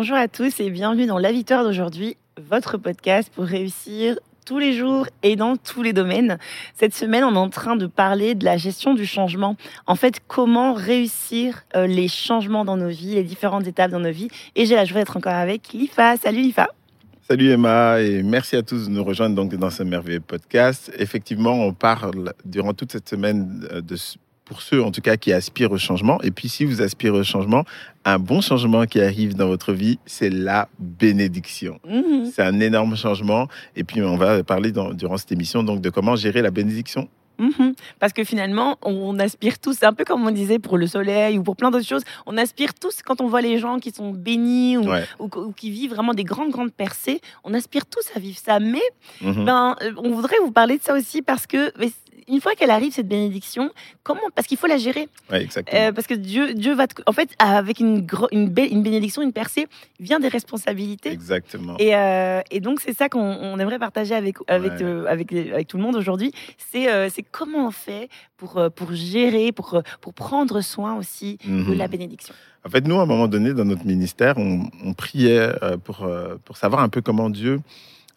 Bonjour à tous et bienvenue dans La Victoire d'aujourd'hui, votre podcast pour réussir tous les jours et dans tous les domaines. Cette semaine, on est en train de parler de la gestion du changement. En fait, comment réussir euh, les changements dans nos vies, les différentes étapes dans nos vies. Et j'ai la joie d'être encore avec Lifa. Salut Lifa. Salut Emma et merci à tous de nous rejoindre donc dans ce merveilleux podcast. Effectivement, on parle durant toute cette semaine euh, de pour ceux en tout cas qui aspirent au changement. Et puis si vous aspirez au changement, un bon changement qui arrive dans votre vie, c'est la bénédiction. Mhm. C'est un énorme changement. Et puis on va parler dans- durant cette émission donc de comment gérer la bénédiction. Mhm. Parce que finalement, on aspire tous, c'est un peu comme on disait pour le soleil ou pour plein d'autres choses, on aspire tous quand on voit les gens qui sont bénis ou, Ouais. ou- ou qui vivent vraiment des grandes, grandes percées, on aspire tous à vivre ça. Mais Mhm. Ben, euh, on voudrait vous parler de ça aussi parce que une fois qu'elle arrive cette bénédiction, comment Parce qu'il faut la gérer. Ouais, exactement. Euh, parce que Dieu, Dieu va, te- en fait, avec une, gro- une, bé- une bénédiction, une percée, vient des responsabilités. Exactement. Et, euh, et donc c'est ça qu'on on aimerait partager avec avec Ouais. euh, avec, avec tout le monde aujourd'hui. C'est c'est comment on fait pour pour gérer, pour pour prendre soin aussi de Mhm. la bénédiction. En fait, nous, à un moment donné, dans notre ministère, on, on priait pour, pour savoir un peu comment Dieu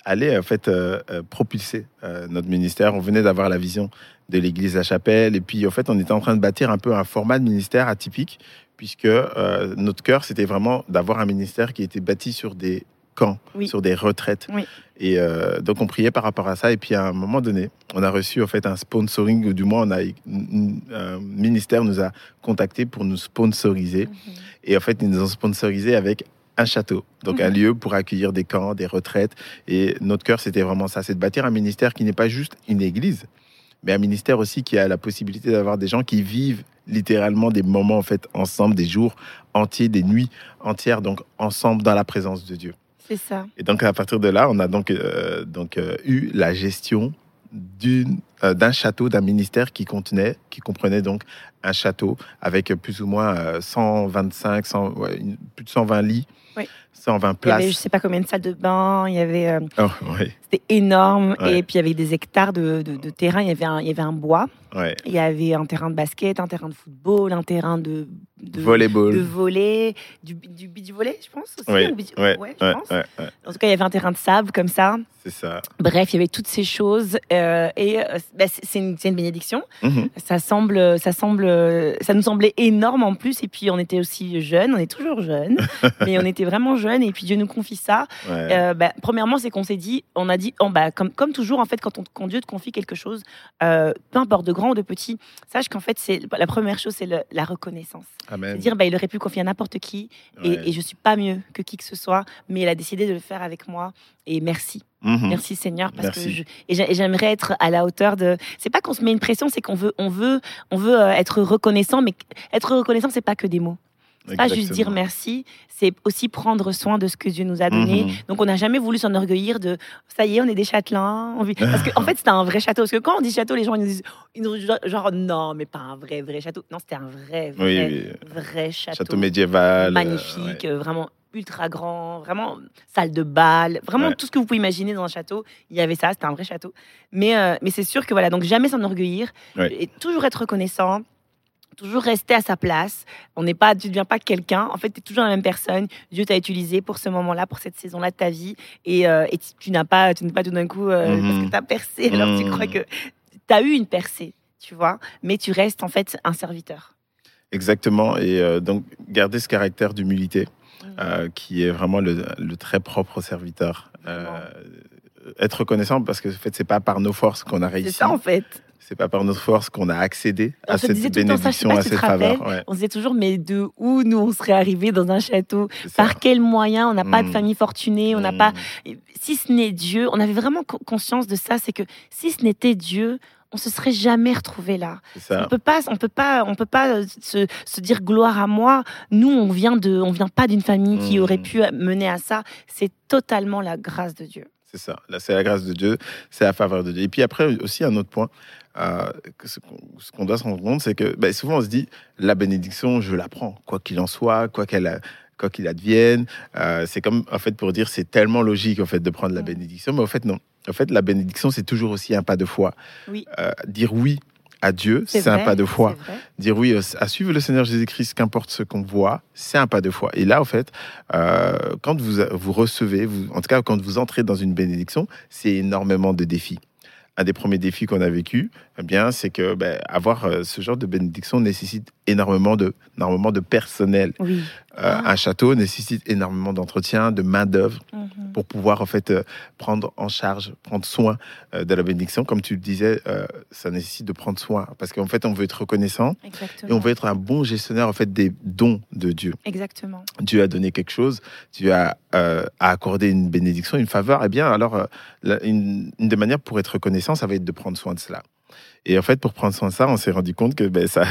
allait en fait euh, euh, propulser euh, notre ministère. On venait d'avoir la vision de l'Église La Chapelle, et puis en fait, on était en train de bâtir un peu un format de ministère atypique, puisque euh, notre cœur, c'était vraiment d'avoir un ministère qui était bâti sur des camps, Oui. sur des retraites. Oui. Et donc, on priait par rapport à ça. Et puis, à un moment donné, on a reçu en fait un sponsoring, ou du moins, on a, un ministère nous a contacté pour nous sponsoriser. Et en fait, ils nous ont sponsorisé avec un château, donc un Mhm. lieu pour accueillir des camps, des retraites. Et notre cœur, c'était vraiment ça, c'est de bâtir un ministère qui n'est pas juste une église, mais un ministère aussi qui a la possibilité d'avoir des gens qui vivent littéralement des moments en fait ensemble, des jours entiers, des nuits entières, donc ensemble dans la présence de Dieu. C'est ça. Et donc à partir de là, on a donc, euh, donc euh, eu la gestion d'une euh, d'un château, d'un ministère qui contenait, qui comprenait donc un château avec plus ou moins euh, 125, 100, ouais, une- plus de 120 lits, Oui. 120 Il y avait je places. sais pas combien de salles de bain, il y avait euh, Oh, C'était énorme. Ouais. Et puis, il y avait des hectares de, de- de terrain. Il y, avait un, il y avait un bois. Ouais. Il y avait un terrain de basket, un terrain de football, un terrain de, de, Volleyball. de volley, du, du volley, je pense aussi. Ouais, ou beach- ouais, ouais, je ouais, pense. ouais, ouais, En tout cas, il y avait un terrain de sable comme ça. c'est ça. Bref, il y avait toutes ces choses. euh, et euh, bah, c'est une, une bénédiction. Mhm. Ça, semble, ça, semble, ça nous semblait énorme en plus. Et puis, on était aussi jeunes. On est toujours jeunes. mais on était vraiment jeunes. Et puis, Dieu nous confie ça. Euh, bah, premièrement, c'est qu'on s'est dit, on a dit, oh, bah, comme, comme toujours, en fait, quand, on, quand Dieu te confie quelque chose, euh, peu importe de grand ou de petit, sache qu'en fait, c'est la première chose, c'est la reconnaissance. Amen. Dire, bah, il aurait pu confier à n'importe qui, et, Ouais. et je suis pas mieux que qui que ce soit, mais il a décidé de le faire avec moi. Et merci, Mhm. merci Seigneur, parce que je, et j'aimerais être à la hauteur de. C'est pas qu'on se met une pression, c'est qu'on veut, on veut, on veut euh, être reconnaissant, mais être reconnaissant, c'est pas que des mots. C'est pas juste dire Exactement. merci, c'est aussi prendre soin de ce que Dieu nous a donné. Mhm. Donc on n'a jamais voulu s'enorgueillir de ça y est, on est des châtelains. on vit- Parce qu'en fait, c'était un vrai château. Parce que quand on dit château, les gens ils nous disent ils nous disent genre non, mais pas un vrai, vrai château. Non, c'était un vrai, vrai, Oui, oui. vrai château. Château médiéval. euh, magnifique, ouais. vraiment ultra grand, vraiment salle de bal, vraiment Ouais. tout ce que vous pouvez imaginer dans un château. Il y avait ça, c'était un vrai château. Mais, euh, mais c'est sûr que voilà, donc jamais s'enorgueillir Ouais. et toujours être reconnaissant. Toujours rester à sa place. On n'est pas, tu ne deviens pas quelqu'un. En fait, tu es toujours la même personne. Dieu t'a utilisé pour ce moment-là, pour cette saison-là de ta vie. Et, euh, et tu, tu n'as pas, tu n'es pas tout d'un coup euh, Mhm. parce que tu as percé. Alors tu Mhm. crois que tu as eu une percée, tu vois. Mais tu restes en fait un serviteur. Exactement. Et euh, donc, garder ce caractère d'humilité, qui est vraiment le, le très propre serviteur. Être reconnaissant parce que en fait, c'est pas par nos forces qu'on a C'est réussi. ça en fait. C'est pas par notre force qu'on a accédé On à cette ça, bénédiction, à cette faveur. Ouais, On se disait toujours, mais de où nous on serait arrivés dans un château? Par quels moyens? On n'a pas de Mm. famille fortunée, on n'a pas. Si ce n'est Dieu, on avait vraiment co- conscience de ça, c'est que si ce n'était Dieu, on se serait jamais retrouvé là. On peut pas, on peut pas, on peut pas euh, se, se dire gloire à moi. Nous, on vient de, on vient pas d'une famille qui Mm. aurait pu mener à ça. C'est totalement la grâce de Dieu. C'est ça. Là, c'est la grâce de Dieu, c'est la faveur de Dieu. Et puis après, aussi, un autre point, euh, que ce qu'on ce qu'on doit se rendre compte, c'est que ben, souvent, on se dit, la bénédiction, je la prends, quoi qu'il en soit, quoi qu'elle quoi qu'il advienne. Euh, c'est comme, en fait, pour dire, c'est tellement logique, en fait, de prendre la Mm. bénédiction. Mais en fait, non. En fait, la bénédiction, c'est toujours aussi un pas de foi. Oui. Euh, dire oui à Dieu, c'est un pas de foi dire oui à suivre le Seigneur Jésus-Christ, qu'importe ce qu'on voit, c'est un pas de foi. Et là, en fait, euh, quand vous, vous recevez, vous, en tout cas quand vous entrez dans une bénédiction, c'est énormément de défis. Un des premiers défis qu'on a vécu, eh bien, c'est que ben, avoir euh, ce genre de bénédiction nécessite énormément de, énormément de personnel. Oui. Euh, Ah. Un château nécessite énormément d'entretien, de main d'œuvre Mhm. pour pouvoir en fait euh, prendre en charge, prendre soin euh, de la bénédiction. Comme tu le disais, ça nécessite de prendre soin parce qu'en fait, on veut être reconnaissant et Exactement. on veut être un bon gestionnaire en fait des dons de Dieu. Exactement. Dieu a donné quelque chose, Dieu a, a accordé une bénédiction, une faveur. Eh bien, alors la- une, une des manières pour être reconnaissant, ça va être de prendre soin de cela. Et en fait, pour prendre soin de ça, on s'est rendu compte que ben, ça,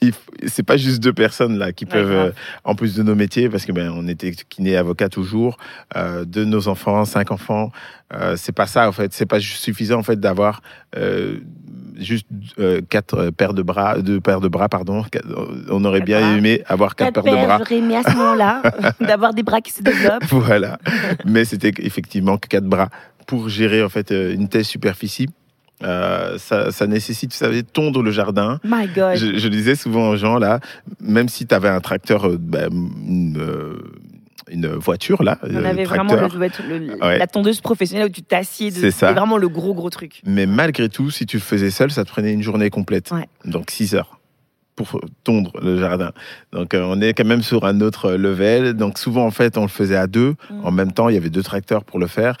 c'est pas juste deux personnes là qui peuvent, euh, en plus de nos métiers, parce que ben on était kiné avocat toujours, euh, de nos enfants, cinq enfants. Euh, c'est pas ça en fait. C'est pas suffisant en fait d'avoir euh, juste euh, quatre paires de bras, deux paires de bras, pardon. On aurait bien bras. aimé avoir quatre Quatre paires de bras. J'aurais aimé à ce moment-là d'avoir des bras qui se développent. voilà. Mais c'était effectivement que quatre bras pour gérer en fait une telle superficie. Euh, ça, ça nécessite, vous savez, tondre le jardin. My God. Je, je disais souvent aux gens là, même si tu avais un tracteur, euh, ben, une, euh, une voiture là, On avait vraiment tracteur, le- le- le- Ouais. la tondeuse professionnelle où tu t'assieds. C'est ça. C'est vraiment le gros, gros truc. mais malgré tout, si tu le faisais seul, ça te prenait une journée complète, Ouais. donc 6 heures pour tondre le jardin. Donc euh, on est quand même sur un autre level. Donc souvent en fait on le faisait à deux. Mm. En même temps, il y avait deux tracteurs pour le faire.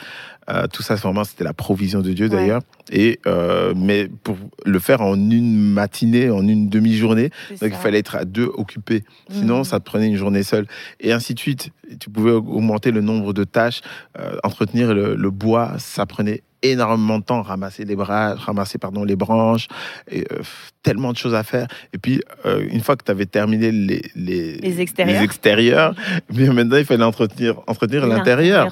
Euh, tout ça, vraiment, c'était la provision de Dieu Ouais. d'ailleurs. Et euh, mais pour le faire en une matinée, en une demi-journée, il fallait être à deux occupés. Sinon, Mm. ça te prenait une journée seule. Et ainsi de suite. Tu pouvais augmenter le nombre de tâches, euh, entretenir le, le bois, ça prenait énormément de temps, ramasser les bras, ramasser pardon les branches, et euh, tellement de choses à faire. Et puis euh, une fois que tu avais terminé les les, Les extérieurs. les extérieurs, bien maintenant il fallait entretenir entretenir l'intérieur.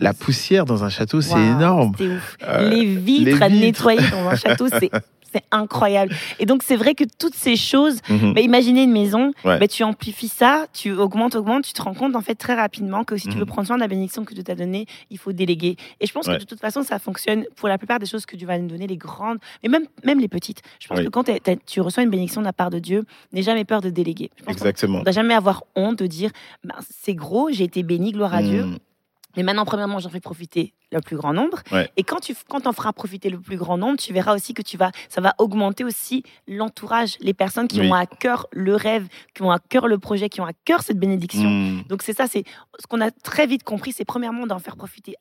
La poussière dans un château, c'est énorme. Euh, les vitres à nettoyer dans un château, c'est c'est incroyable. Et donc c'est vrai que toutes ces choses, Mhm. bah, imaginez une maison, Ouais. bah, tu amplifies ça, tu augmentes, augmentes, tu te rends compte en fait très rapidement que si tu Mhm. veux prendre soin de la bénédiction que Dieu t'a donnée, il faut déléguer. Et je pense Ouais. que de toute façon ça fonctionne pour la plupart des choses que Dieu va nous donner, les grandes, mais même même les petites. Je pense Oui. que quand tu reçois une bénédiction de la part de Dieu, n'aie jamais peur de déléguer. Je pense qu'on Exactement. ne doit jamais avoir honte de dire Ben, c'est gros, j'ai été béni, gloire à Dieu. Mais maintenant, premièrement, j'en fais profiter le plus grand nombre. Ouais. Et quand tu quand en feras profiter le plus grand nombre, tu verras aussi que tu vas, ça va augmenter aussi l'entourage, les personnes qui Oui. ont à cœur le rêve, qui ont à cœur le projet, qui ont à cœur cette bénédiction. Mhm. Donc c'est ça, c'est ce qu'on a très vite compris, c'est premièrement d'en faire profiter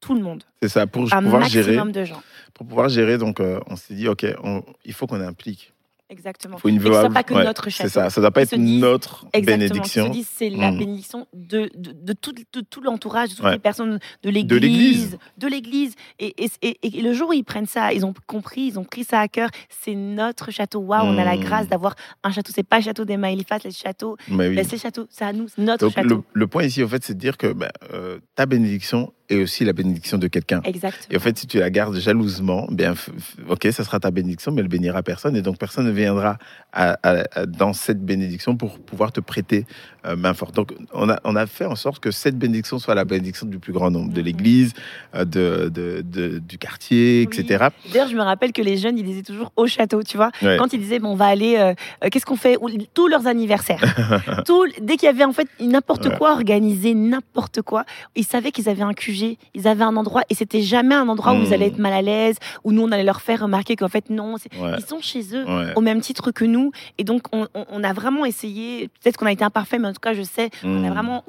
tout le monde, C'est ça pour un pouvoir gérer. maximum de gens. Pour pouvoir gérer, donc euh, on s'est dit ok, on- il faut qu'on implique. Exactement. Il faut une Et que ce soit pas que ouais, notre château. C'est ça. Ça doit pas être notre Exactement. bénédiction. C'est la Mm. bénédiction de, de, de tout, de tout l'entourage, de toutes Ouais. les personnes de l'église. De l'église. Et, et, et- et le jour où ils prennent ça, ils ont compris, ils ont pris ça à cœur. C'est notre château. Waouh, on a la Mm. grâce d'avoir un château. C'est pas le château des Maëlifat, le château. Oui. Ben, c'est le château. C'est à nous, notre Donc château. le, le point ici, en fait, c'est de dire que ben, euh, ta bénédiction est aussi la bénédiction de quelqu'un. Exactement. Et en fait, si tu la gardes jalousement, bien, ok, ça sera ta bénédiction, mais elle bénira personne, et donc personne ne viendra à- à- à- dans cette bénédiction pour pouvoir te prêter euh, main forte. Donc, on a, on a fait en sorte que cette bénédiction soit la bénédiction du plus grand nombre, de Mhm. l'Église, euh, de, de- de- du quartier, Oui. etc. D'ailleurs, je me rappelle que les jeunes, ils disaient toujours au château, tu vois. Ouais. Quand ils disaient, bon, on va aller, euh, qu'est-ce qu'on fait? Ou- Tous leurs anniversaires. Tout, dès qu'il y avait en fait n'importe Ouais. quoi organisé, n'importe quoi, ils savaient qu'ils avaient un QG, ils avaient un endroit, et c'était jamais un endroit où ils allaient être mal à l'aise, où nous on allait leur faire remarquer qu'en fait non, Ouais. ils sont chez eux. Ouais. Au même titre que nous, et donc on, on- on a vraiment essayé. Peut-être qu'on a été imparfait, mais en tout cas, je sais, on a Mm. vraiment,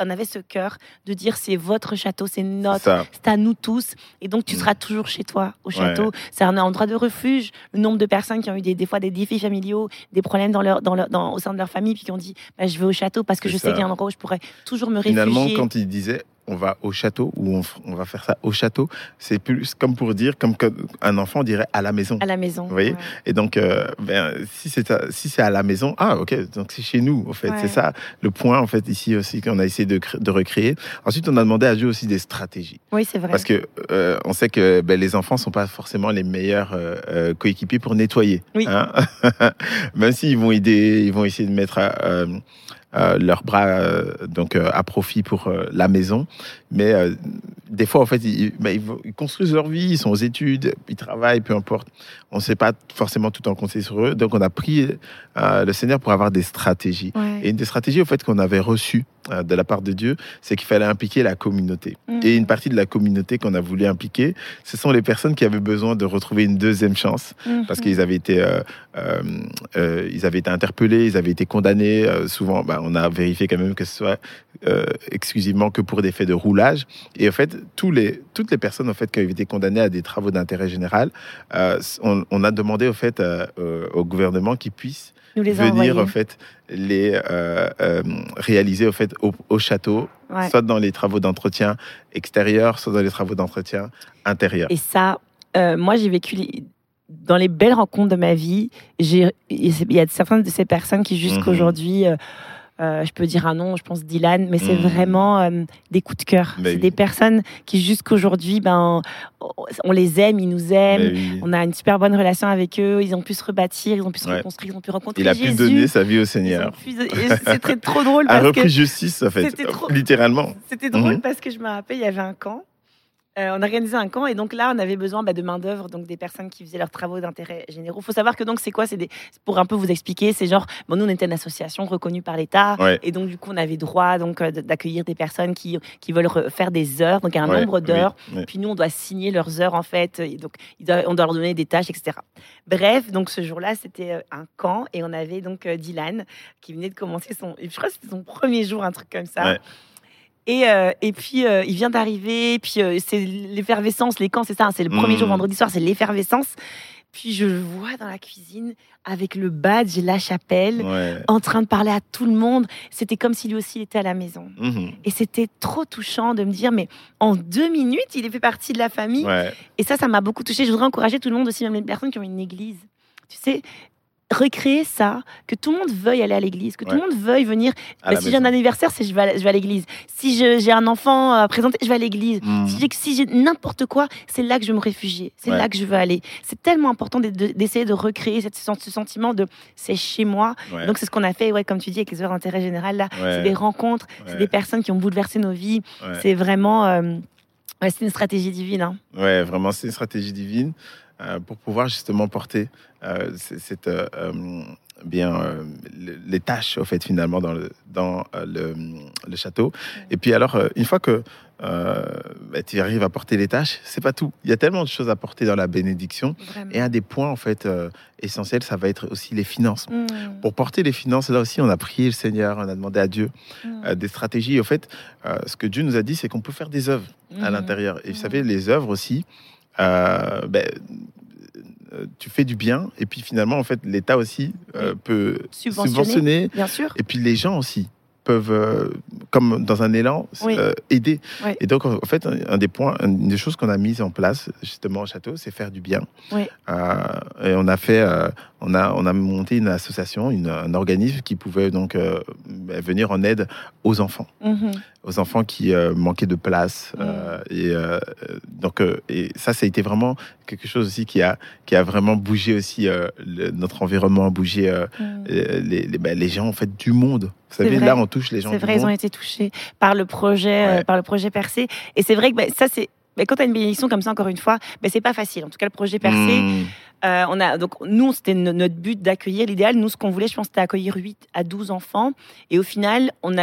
on avait ce cœur de dire c'est votre château, c'est notre, c'est à nous tous. Et donc, tu Mm. seras toujours chez toi, au château. C'est un endroit de refuge. Le nombre de personnes qui ont eu des, des fois des défis familiaux, des problèmes dans leur, dans leur, dans, au sein de leur famille, puis qui ont dit bah, Je vais au château parce que je sais qu'il y a un endroit où je pourrais toujours me Finalement, réfugier. quand il disait on va au château ou on, va faire ça au château. C'est plus comme pour dire, comme un enfant dirait à la maison. À la maison. Vous voyez ouais. Et donc, euh, ben, si c'est à, si c'est à la maison, ah ok, donc c'est chez nous. En fait, Ouais. c'est ça le point en fait ici aussi qu'on a essayé de, cré- de recréer. Ensuite, on a demandé à Dieu aussi des stratégies. Oui, c'est vrai. Parce que euh, on sait que ben, les enfants sont pas forcément les meilleurs euh, euh, coéquipiers pour nettoyer. Oui. hein. Même s'ils vont aider, ils vont essayer de mettre euh, euh, leurs bras euh, donc euh, à profit pour euh, la maison, mais euh, des fois en fait ils, vont- ils construisent leur vie, ils sont aux études, ils travaillent, peu importe. On ne sait pas forcément tout en compter sur eux, donc on a pris euh, le Seigneur pour avoir des stratégies. Ouais. Et une des stratégies au fait qu'on avait reçues euh, de la part de Dieu, c'est qu'il fallait impliquer la communauté. Mhm. Et une partie de la communauté qu'on a voulu impliquer, ce sont les personnes qui avaient besoin de retrouver une deuxième chance Mhm. parce qu'ils avaient été, euh, euh, ils avaient été interpellés, ils avaient été condamnés. souvent, bah, on a vérifié quand même que ce soit exclusivement que pour des faits de roulage. Et en fait, tous les, toutes les personnes en fait qui avaient été condamnées à des travaux d'intérêt général, on, on a demandé au fait euh, au gouvernement qu'ils puissent nous les venir en fait les euh, euh, réaliser au fait au, au château, Ouais. soit dans les travaux d'entretien extérieur, soit dans les travaux d'entretien intérieur. Et ça, moi, j'ai vécu les- dans les belles rencontres de ma vie. Il y a certaines de ces personnes qui, jusqu'aujourd'hui, euh, euh, je peux dire un nom, je pense Dylan, mais c'est Mhm. vraiment euh, des coups de cœur. Mais c'est oui. des personnes qui, jusqu'aujourd'hui, ben, on les aime, ils nous aiment. Oui. On a une super bonne relation avec eux. Ils ont pu se rebâtir, ils ont pu se Ouais. reconstruire, ils ont pu rencontrer Il a pu donner sa vie au Seigneur. pu- très trop drôle A parce que repris justice, en fait, C'était trop- littéralement. c'était drôle Mhm. parce que je me rappelle, il y avait un camp. Euh, on organisait un camp et donc là, on avait besoin bah, de main d'œuvre, donc des personnes qui faisaient leurs travaux d'intérêt généraux. Il faut savoir que donc c'est quoi? C'est des- pour un peu vous expliquer, c'est genre, bon, nous on était une association reconnue par l'État Ouais. et donc du coup on avait droit donc euh, d'accueillir des personnes qui, qui veulent re- faire des heures, donc un Ouais, nombre d'heures. oui, oui. Puis nous, on doit signer leurs heures, en fait. Et donc, on doit leur donner des tâches, etc. Bref, donc ce jour-là, c'était euh, un camp. Et on avait donc euh, Dylan qui venait de commencer son. Je crois que c'était son premier jour, un truc comme ça. Ouais. Et, euh, et puis, euh, il vient d'arriver. Puis, euh, c'est l'effervescence. Les camps, c'est ça. hein, c'est le premier jour, vendredi soir, c'est l'effervescence. Puis, je le vois dans la cuisine avec le badge et la chapelle, Ouais. en train de parler à tout le monde. C'était comme si lui aussi était à la maison. Mhm. Et c'était trop touchant de me dire, mais en deux minutes, il fait partie de la famille. Ouais. Et ça, ça m'a beaucoup touchée. Je voudrais encourager tout le monde aussi, même les personnes qui ont une église. Tu sais, recréer ça, que tout le monde veuille aller à l'église, que tout le monde veuille venir. Bah, si j'ai un anniversaire, c'est je vais à, je vais à l'église. Si je- j'ai un enfant à présenter, je vais à l'église. Mhm. Si j'ai si n'importe quoi, c'est là que je veux me réfugier. C'est Ouais. là que je veux aller. C'est tellement important de- de- d'essayer de recréer cette, ce sentiment de c'est chez moi. Ouais. Donc c'est ce qu'on a fait, ouais, comme tu dis, avec les heures d'intérêt général. Là, c'est des rencontres, c'est des personnes qui ont bouleversé nos vies. C'est vraiment, euh, c'est une stratégie divine. hein. Ouais, vraiment, c'est une stratégie divine pour pouvoir justement porter euh, cette, euh, euh, bien euh, le- les tâches, au fait, finalement, dans le, dans, euh, le, le château. Et puis, alors, euh, une fois que euh, bah, tu arrives à porter les tâches, c'est pas tout. Il y a tellement de choses à porter dans la bénédiction. Vraiment. Et un des points, en fait, euh, essentiels, ça va être aussi les finances. Mm, Pour porter les finances, là aussi, on a prié le Seigneur, on a demandé à Dieu mm, euh, des stratégies. Au fait, euh, ce que Dieu nous a dit, c'est qu'on peut faire des œuvres à mm. l'intérieur. Et vous savez, les œuvres aussi, euh, ben, euh, tu fais du bien, et puis finalement, en fait, l'État aussi euh, peut Subventionner. subventionner, Bien sûr. et puis les gens aussi peuvent, euh, comme dans un élan, Oui. euh, aider. Oui. Et donc, en fait, un, des points, une des choses qu'on a mises en place, justement, au château, c'est faire du bien. Oui. Euh, et on a fait, on a, on a monté une association, une- un organisme qui pouvait donc ben, venir en aide aux enfants Mhm. aux enfants qui manquaient de place. Mm. et donc, et ça, ça a été vraiment quelque chose aussi qui a, qui a vraiment bougé aussi le- notre environnement, a bougé Mm. les, les, ben, les gens en fait du monde. Vous savez, vrai. là, on touche les gens C'est du vrai, ils ont monde. été touchés par le projet, euh, Ouais. par le projet percé. Et c'est vrai que bah, ça, c'est. bah, quand tu as une bénédiction comme ça, encore une fois, bah, c'est pas facile. En tout cas, le projet percé, Mm. Euh, on a, donc, nous, c'était no- notre but d'accueillir. L'idéal, nous, ce qu'on voulait, je pense, c'était accueillir 8 à 12 enfants. Et au final, on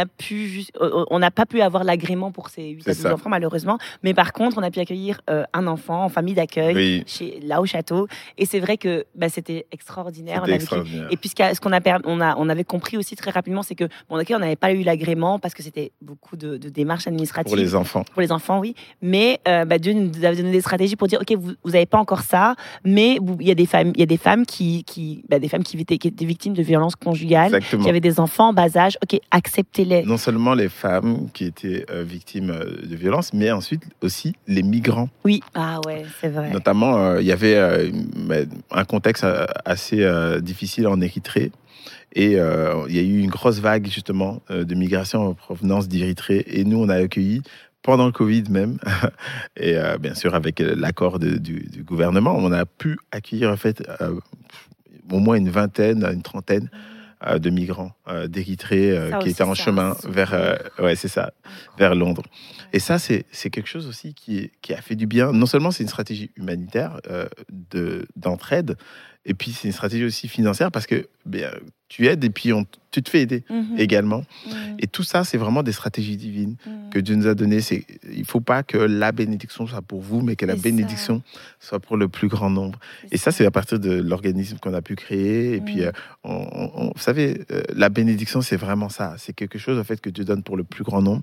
juste- euh, on n'a pas pu avoir l'agrément pour ces 8 à C'est 12 ça. enfants, malheureusement. Mais par contre, on a pu accueillir euh, un enfant en famille d'accueil, Oui, chez, là au château. Et c'est vrai que bah, c'était extraordinaire. On vécu extraordinaire. Et puis ce qu'on a, on a, on avait compris aussi très rapidement, c'est que bon, ok, on n'avait pas eu l'agrément parce que c'était beaucoup de, de démarches administratives Pour les enfants. pour les enfants, oui. Mais euh, bah, Dieu nous avait donné des stratégies pour dire, ok, vous, vous n'avez pas encore ça, mais vous- il y a des femmes, il y a des femmes qui, qui, bah, des femmes qui étaient, qui étaient victimes de violences conjugales, Exactement. qui avaient des enfants en bas âge. Ok, acceptez-les. Non seulement les femmes qui étaient euh, victimes euh, de violences, mais ensuite aussi les migrants. Oui. Ah ouais, c'est vrai. Notamment, euh, il y avait euh, une- un contexte assez euh, difficile en Érythrée. Et euh, il y a eu une grosse vague justement euh, de migration en provenance d'Érythrée. Et nous, on a accueilli pendant le Covid même, et euh, bien sûr avec euh, l'accord du, du gouvernement, on a pu accueillir en fait euh, au moins une vingtaine, une trentaine euh, de migrants d'Érythrée qui étaient en chemin vers, ouais, c'est ça, vers Londres. Et ça, c'est quelque chose aussi qui, qui a fait du bien. Non seulement c'est une stratégie humanitaire de- d'entraide, et puis c'est une stratégie aussi financière parce que bien, tu aides et puis on, tu te fais aider Mhm. également. Mhm. Et tout ça, c'est vraiment des stratégies divines Mhm. que Dieu nous a données. Il faut pas que la bénédiction soit pour vous, mais que la ça. bénédiction soit pour le plus grand nombre. Et ça, c'est à partir de l'organisme qu'on a pu créer. Et puis, euh, on, on- on- vous savez, euh, la bénédiction, c'est vraiment ça. C'est quelque chose en fait que Dieu donne pour le plus grand nombre.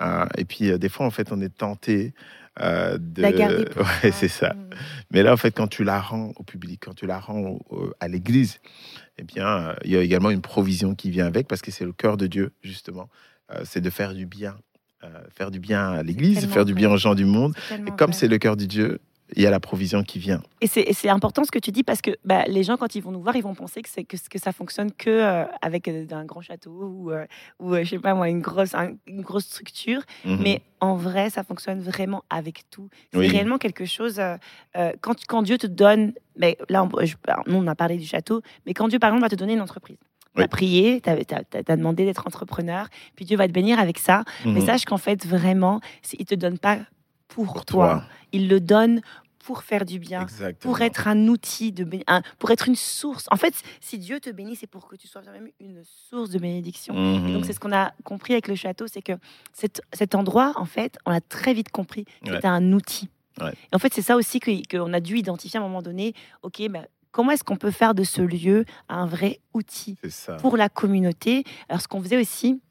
Euh, et puis, des fois, en fait, on est tenté euh, de. La garder pour Ouais, c'est ça. Mhm. Mais là, en fait, quand tu la rends au public, quand tu la rends au- au- à l'Église, eh bien, euh, il y a également une provision qui vient avec, parce que c'est le cœur de Dieu, justement. Euh, c'est de faire du bien. Faire du bien à l'Église, faire du bien aux gens du monde. Et comme c'est le cœur de Dieu, il y a la provision qui vient. Et c'est important ce que tu dis parce que bah, les gens, quand ils vont nous voir, ils vont penser que, que, que ça fonctionne que euh, avec euh, un grand château ou, euh, ou euh, je sais pas moi, une grosse, un- une grosse structure. Mhm. Mais en vrai, ça fonctionne vraiment avec tout. C'est Oui. réellement quelque chose. euh, quand, quand Dieu te donne, mais là, on, je- alors, nous, on a parlé du château, mais quand Dieu, par exemple, va te donner une entreprise. Tu as Oui. prié, tu as, demandé d'être entrepreneur, puis Dieu va te bénir avec ça. Mais Mhm. sache qu'en fait, vraiment, il ne te donne pas pour, Pour toi. toi. Il le donne pour faire du bien Exactement. pour être un outil de un- pour être une source. En fait, si Dieu te bénit, c'est pour que tu sois toi-même une source de bénédiction. Mhm. Et donc c'est ce qu'on a compris avec le château, c'est que cet, cet endroit, en fait, on a très vite compris que Ouais. c'était un outil. Ouais. Et en fait, c'est ça aussi que- qu'on a dû identifier à un moment donné. Ok, ben, comment est-ce qu'on peut faire de ce lieu un vrai outil pour la communauté? Alors ce qu'on faisait aussi,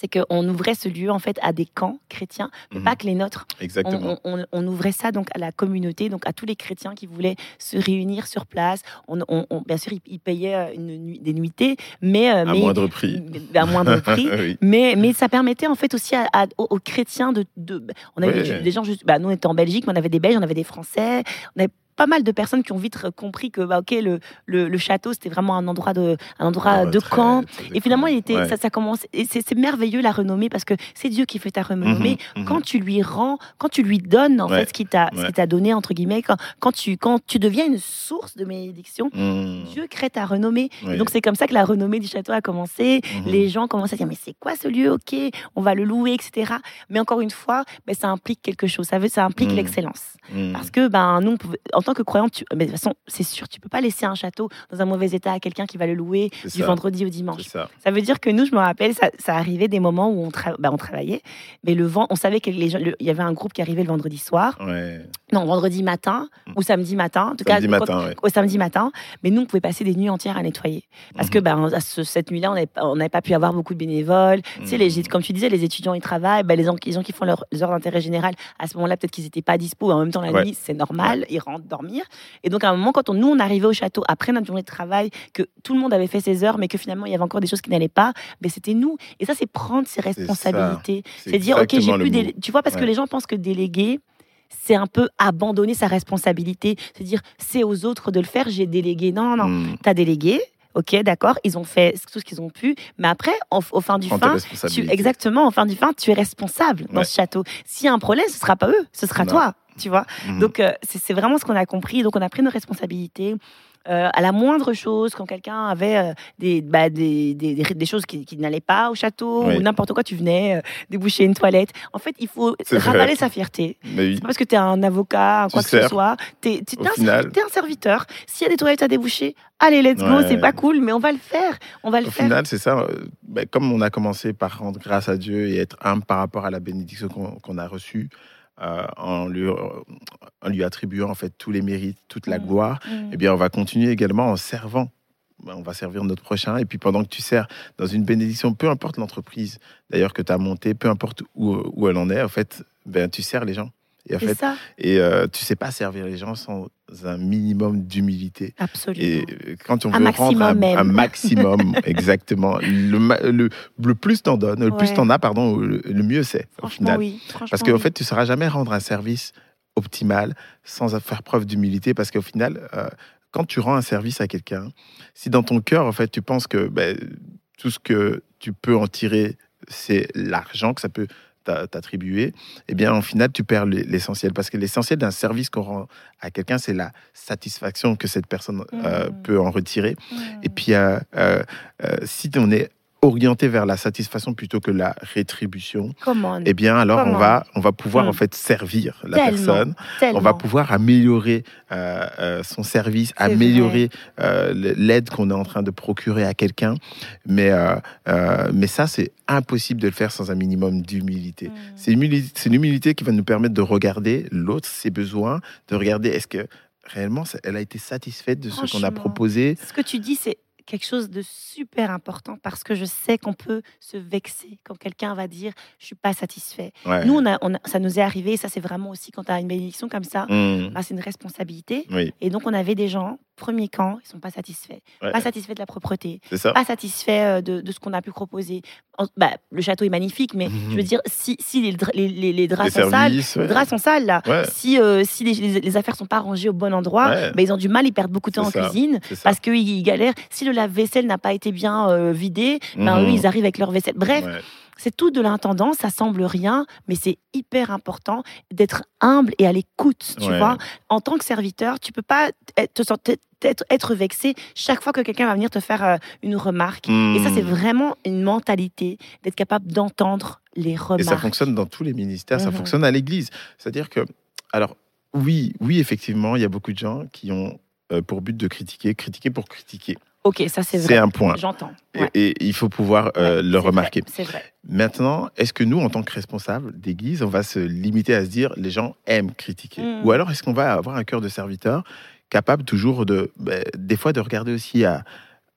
c'est qu'on ouvrait ce lieu en fait à des camps chrétiens, mais Mhm. pas que les nôtres. Exactement. On, on- on ouvrait ça donc à la communauté, donc à tous les chrétiens qui voulaient se réunir sur place. On, bien sûr, ils, payaient euh, une nuit- des nuitées, mais, euh, à mais- moindre prix. mais- à moindre prix. oui. Mais, mais ça permettait en fait aussi à- à- aux, chrétiens de, de- on avait des gens juste, bah, nous on était en Belgique, mais on avait des Belges, on avait des Français, on avait pas mal de personnes qui ont vite compris que bah, ok le, le, le château c'était vraiment un endroit de un endroit Ah, de très- camp très et finalement, il était, Ouais. ça, ça commence. Et c'est merveilleux la renommée parce que c'est Dieu qui fait ta renommée. Mhm, mhm. Quand tu lui rends, quand tu lui donnes en Ouais, fait ce qu'il t'a, ce ouais. t'a donné entre guillemets, quand, quand tu, quand tu deviens une source de bénédiction, Mhm. Dieu crée ta renommée. Et donc c'est comme ça que la renommée du château a commencé. Mhm. Les gens commencent à dire mais c'est quoi ce lieu? Ok, on va le louer, etc. Mais encore une fois, ben, ça implique quelque chose. Ça veut, ça implique Mhm. l'excellence. Mhm. Parce que, ben, nous, on pouvait- en tant que croyants, tu- mais de toute façon, c'est sûr, tu peux pas laisser un château dans un mauvais état à quelqu'un qui va le louer du ça. vendredi au dimanche. Ça. Ça veut dire que nous, je me rappelle, ça, ça arrivait des moments où on, tra- ben, on travaillait, mais le vent, on savait qu'il y avait un groupe qui arrivait le vendredi soir, Ouais. non, vendredi matin Mm. ou samedi matin, en tout Samedi cas, matin, ouais. au samedi matin. Mais nous, on pouvait passer des nuits entières à nettoyer. Parce que ben, à ce- cette nuit-là, on n'avait pas- pu avoir beaucoup de bénévoles. Tu sais, les, Mhm. comme tu disais, les étudiants, ils travaillent. Ben, les, gens, les gens qui font leur- les heures d'intérêt général, à ce moment-là, peut-être qu'ils n'étaient pas dispo. En même temps, la Ouais. nuit, c'est normal. Ils rentrent dormir. Et donc, à un moment, quand on, nous, on arrivait au château, après notre journée de travail, que tout le monde avait fait ses heures, mais que finalement, il y avait encore des choses qui n'allaient pas, ben, c'était nous. Et ça, c'est prendre ses responsabilités. C'est dire, OK, j'ai plus délé- Tu vois, parce que les gens pensent que déléguer, c'est un peu abandonner sa responsabilité. C'est dire, c'est aux autres de le faire, j'ai délégué. Non, non, non. Mhm. Tu as délégué, ok, d'accord, ils ont fait tout ce qu'ils ont pu, mais après, au, au fin du fin, tu, exactement, au fin du fin, tu es responsable dans Ouais. ce château. S'il y a un problème, ce sera pas eux, ce sera Non. toi, tu vois. Mhm. Donc, euh, c'est vraiment ce qu'on a compris. Donc, on a pris nos responsabilités. Euh, à la moindre chose, quand quelqu'un avait euh, des, bah, des, des, des- des choses qui, qui n'allaient pas au château Oui. ou n'importe quoi, tu venais euh, déboucher une toilette. En fait, il faut ravaler sa fierté. Oui. Parce que tu es un avocat, Tu quoi que ce soit. Tu es, un serviteur. S'il y a des toilettes à déboucher, allez, let's go. Ouais. C'est pas cool, mais on va le faire. On va le Au faire. final, c'est ça. ben, comme on a commencé par rendre grâce à Dieu et être humble par rapport à la bénédiction qu'on qu'on a reçue, euh, en, lui, en lui attribuant en fait tous les mérites, toute la Mm. gloire, Mm. eh bien, on va continuer également en servant. Ben, On va servir notre prochain. Et puis, pendant que tu sers dans une bénédiction, peu importe l'entreprise d'ailleurs que tu as montée, peu importe où, où elle en est, en fait, ben, tu sers les gens. Et en fait, ça. et euh, tu sais pas servir les gens sans un minimum d'humilité. Absolument. Et quand on Un veut rendre un, maximum, exactement, le, le, le plus t'en donnes, le plus Ouais. t'en as, pardon, le, le mieux c'est au final. oui. Franchement, Parce qu'en oui. fait, tu ne sauras jamais rendre un service optimal sans faire preuve d'humilité. Parce qu'au final, euh, quand tu rends un service à quelqu'un, si dans ton cœur, en fait, tu penses que ben, tout ce que tu peux en tirer, c'est l'argent que ça peut t'attribuer, eh bien, au final, tu perds l'e- l'essentiel. Parce que l'essentiel d'un service qu'on rend à quelqu'un, c'est la satisfaction que cette personne euh, Mhm. peut en retirer. Mm. Et puis, euh, euh, euh, si on est orienté vers la satisfaction plutôt que la rétribution, Comment eh bien, alors on va, on va pouvoir Mm. en fait servir la Tellement, personne. tellement. On va pouvoir améliorer euh, euh, son service, améliorer euh, l'aide qu'on est en train de procurer à quelqu'un. Mais, mais ça, c'est impossible de le faire sans un minimum d'humilité. Mm. C'est l'humili- c'est l'humilité qui va nous permettre de regarder l'autre, ses besoins, de regarder est-ce que réellement elle a été satisfaite de ce qu'on a proposé. Ce que tu dis, c'est quelque chose de super important parce que je sais qu'on peut se vexer quand quelqu'un va dire je suis pas satisfait. Ouais. Nous, on a, on a- ça nous est arrivé, ça c'est vraiment aussi quand tu as une bénédiction comme ça, Mm. bah, c'est une responsabilité. Oui, Et donc on avait des gens, premier camp, ils sont pas satisfaits. ouais, Pas satisfaits de la propreté, pas satisfaits euh, de, de ce qu'on a pu proposer. En- bah, le château est magnifique, mais je veux dire, si, si les, dra- les, les- les draps sont sales, services, les draps sont sales là. Ouais. Si, euh, si les, affaires sont pas rangées au bon endroit, bah, ils ont du mal, ils perdent beaucoup de temps en ça. cuisine parce qu'ils ils galèrent. Si le lave-vaisselle n'a pas été bien euh, vidé, ben, Mhm. eux, ils arrivent avec leur vaisselle. Bref. C'est tout de l'intendant, ça semble rien, mais c'est hyper important d'être humble et à l'écoute, tu Ouais. vois. En tant que serviteur, tu peux pas être, te sentir- être, être vexé chaque fois que quelqu'un va venir te faire euh, une remarque. Et ça, c'est Mm. vraiment une mentalité d'être capable d'entendre les remarques. Et ça fonctionne dans tous les ministères, ça Mhm. fonctionne à l'Église. C'est-à-dire que, alors, oui, oui, effectivement, il y a beaucoup de gens qui ont euh, pour but de critiquer, critiquer pour critiquer. Ok, ça c'est C'est vrai. un point. J'entends. Et- Ouais. Et, il faut pouvoir euh, Ouais, le c'est remarquer. C'est vrai. Maintenant, est-ce que nous, en tant que responsables d'Église, on va se limiter à se dire les gens aiment critiquer? Mhm. Ou alors est-ce qu'on va avoir un cœur de serviteur capable toujours de, ben, des fois, de regarder aussi à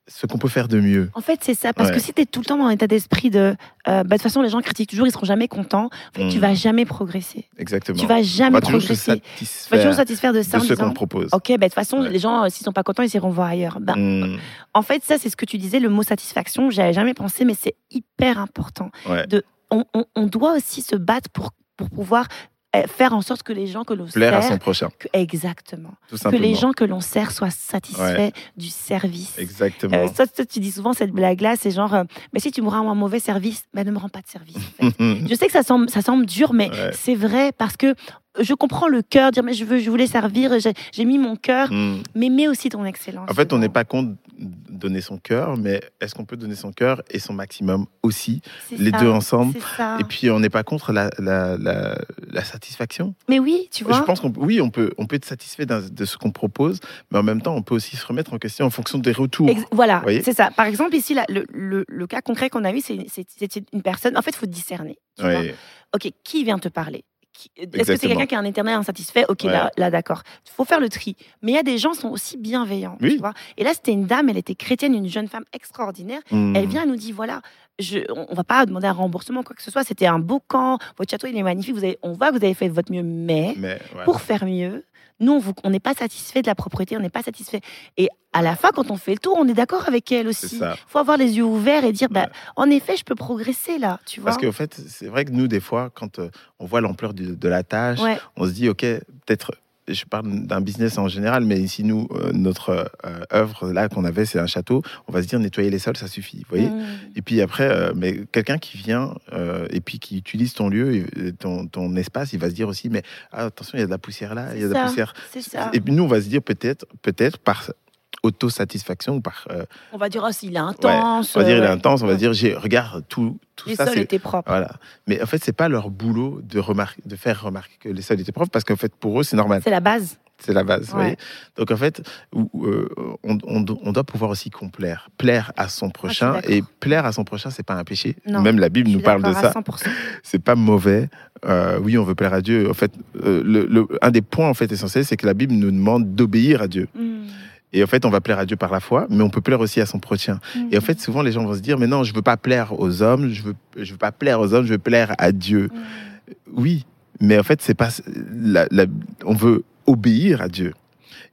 ce qu'on peut faire de mieux En fait, c'est ça. Parce Ouais. que si tu es tout le temps dans l'état d'esprit de. euh, bah, de toute façon, les gens critiquent toujours, ils seront jamais contents. En fait, tu Mm. vas jamais progresser. Exactement. Tu vas jamais va progresser. Tu vas toujours satisfaire de ça de en ce qu'on propose. Ok, bah, de toute façon, Ouais. les gens, euh, s'ils sont pas contents, ils iront voir ailleurs. Ben, Mm. En fait, ça, c'est ce que tu disais, le mot satisfaction. J'y avais jamais pensé, mais c'est hyper important. Ouais. On, on- on doit aussi se battre pour, pour pouvoir faire en sorte que les gens que l'on Plaire à sert. son prochain, que- exactement. tout Que les gens que l'on sert soient satisfaits du service. Exactement. Euh, ça, ça, tu dis souvent cette blague-là, c'est genre, euh, mais si tu me rends un mauvais service, ben ne me rends pas de service. en fait. je sais que ça semble, ça semble dur, mais Ouais. c'est vrai parce que je comprends le cœur, dire mais je veux, je voulais servir, j'ai mis mon cœur, Mm. mais mets aussi ton excellence. En fait, on n'est pas contre donner son cœur, mais est-ce qu'on peut donner son cœur et son maximum aussi les ça, deux ensemble? Et puis, on n'est pas contre la, la, la, la satisfaction. Mais oui, tu vois. Je pense qu'on oui, on peut, on peut être satisfait de ce qu'on propose, mais en même temps, on peut aussi se remettre en question en fonction des retours. Ex- voilà, c'est ça. Par exemple, ici, là, le, le- le cas concret qu'on a eu, c'est une personne. En fait, il faut discerner. tu vois. Ok, qui vient te parler? Est-ce que c'est quelqu'un qui est un éternel insatisfait? Ok, Ouais. là, là d'accord. Il faut faire le tri. Mais il y a des gens qui sont aussi bienveillants. Oui. Tu vois et là, c'était une dame, elle était chrétienne, une jeune femme extraordinaire. Mm. Elle vient, elle nous dit voilà, je, on on va pas demander un remboursement, quoi que ce soit. C'était un beau camp. Votre château, il est magnifique. Vous avez, on voit que vous avez fait de votre mieux, mais Mais, ouais. pour faire mieux, nous, on vous- n'est pas satisfait de la propriété, on n'est pas satisfait. Et à la fin, quand on fait le tour, on est d'accord avec elle aussi. ça. faut avoir les yeux ouverts et dire, bah, Ouais. en effet, je peux progresser là, tu vois. Parce qu'en fait, c'est vrai que nous, des fois, quand euh, on voit l'ampleur de la tâche, Ouais. on se dit, OK, peut-être, je parle d'un business en général, mais ici, nous, euh, notre euh, œuvre, là, qu'on avait, c'est un château, on va se dire, nettoyer les sols, ça suffit, vous voyez Mm. Et puis après, euh, mais quelqu'un qui vient et puis qui utilise ton lieu, ton, ton espace, il va se dire aussi, mais ah, attention, il y a de la poussière là, il y a de la poussière. Et puis nous, on va se dire peut-être, peut-être par autosatisfaction ou par, euh, On va dire, oh, s'il est intense. on va dire il est euh, intense, on va dire, j'ai, regarde tout, tout Les ça, sols c'est étaient propres. voilà. Mais en fait, c'est pas leur boulot de remarquer, de faire remarquer que les sols étaient propres, parce qu'en fait, pour eux, c'est normal. C'est la base. C'est la base. vous voyez Donc en fait, euh, on, on do- on doit pouvoir aussi complaire, plaire à son prochain. d'accord. et plaire à son prochain, c'est pas un péché. Non, Même la Bible nous parle de ça. à 100%. C'est pas mauvais. Euh, oui, on veut plaire à Dieu. En fait, euh, le, le- un des points en fait essentiels, c'est que la Bible nous demande d'obéir à Dieu. Mm. Et en fait, on va plaire à Dieu par la foi, mais on peut plaire aussi à son prochain. Et en fait, souvent, les gens vont se dire, mais non, je veux pas plaire aux hommes, je veux, je veux pas plaire aux hommes, je veux plaire à Dieu. Mm. Oui, mais en fait, c'est pas la- la- on veut obéir à Dieu.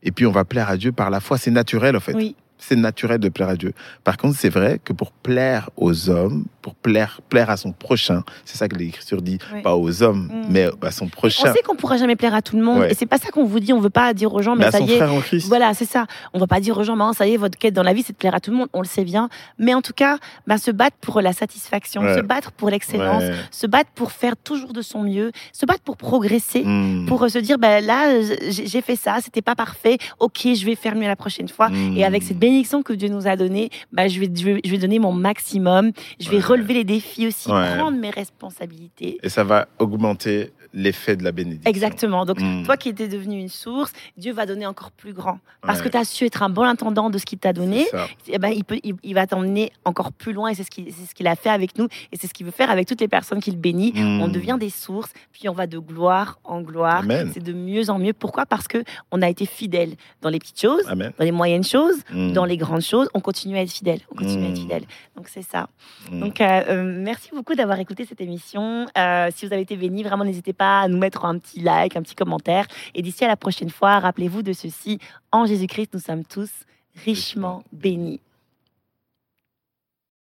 Et puis, on va plaire à Dieu par la foi. C'est naturel, en fait. Oui. C'est naturel de plaire à Dieu. Par contre, c'est vrai que pour plaire aux hommes, pour plaire, plaire à son prochain, c'est ça que l'Écriture dit, Oui. pas aux hommes, Mm. mais à son On prochain, sait qu'on pourra jamais plaire à tout le monde. Ouais. Et c'est pas ça qu'on vous dit. On veut pas dire aux gens, mais mais à ça son y est. frère en Christ. Voilà, c'est ça. On va pas dire aux gens, bah, ça y est, votre quête dans la vie, c'est de plaire à tout le monde. On le sait bien. Mais en tout cas, bah, se battre pour la satisfaction, Ouais. se battre pour l'excellence, Ouais. se battre pour faire toujours de son mieux, se battre pour progresser. Mm. Pour euh, se dire, bah, là, j'ai j'ai fait ça, c'était pas parfait, ok, je vais faire mieux la prochaine fois. Mm. Et avec cette bénédiction que Dieu nous a donnée, bah, je, vais, je, vais, je vais donner mon maximum, je vais Ouais. relever les défis aussi, Ouais. prendre mes responsabilités. Et ça va augmenter l'effet de la bénédiction. Exactement. Donc, Mm. toi qui étais devenu une source, Dieu va donner encore plus grand. Parce Ouais. que tu as su être un bon intendant de ce qu'il t'a donné. Ça. Eh ben, il, peut, il, il va t'emmener encore plus loin et c'est ce qu'il ce qu'il a fait avec nous et c'est ce qu'il veut faire avec toutes les personnes qu'il bénit. Mm. On devient des sources, puis on va de gloire en gloire. C'est de mieux en mieux. Pourquoi? Parce que on a été fidèle dans les petites choses, Amen. dans les moyennes choses, Mm. dans les grandes choses. On continue à être fidèle. On continue à être fidèle. Donc c'est ça. Donc euh, euh, merci beaucoup d'avoir écouté cette émission. Euh, si vous avez été bénis, vraiment n'hésitez pas à nous mettre un petit like, un petit commentaire. Et d'ici à la prochaine fois, rappelez-vous de ceci. En Jésus-Christ, nous sommes tous richement bénis.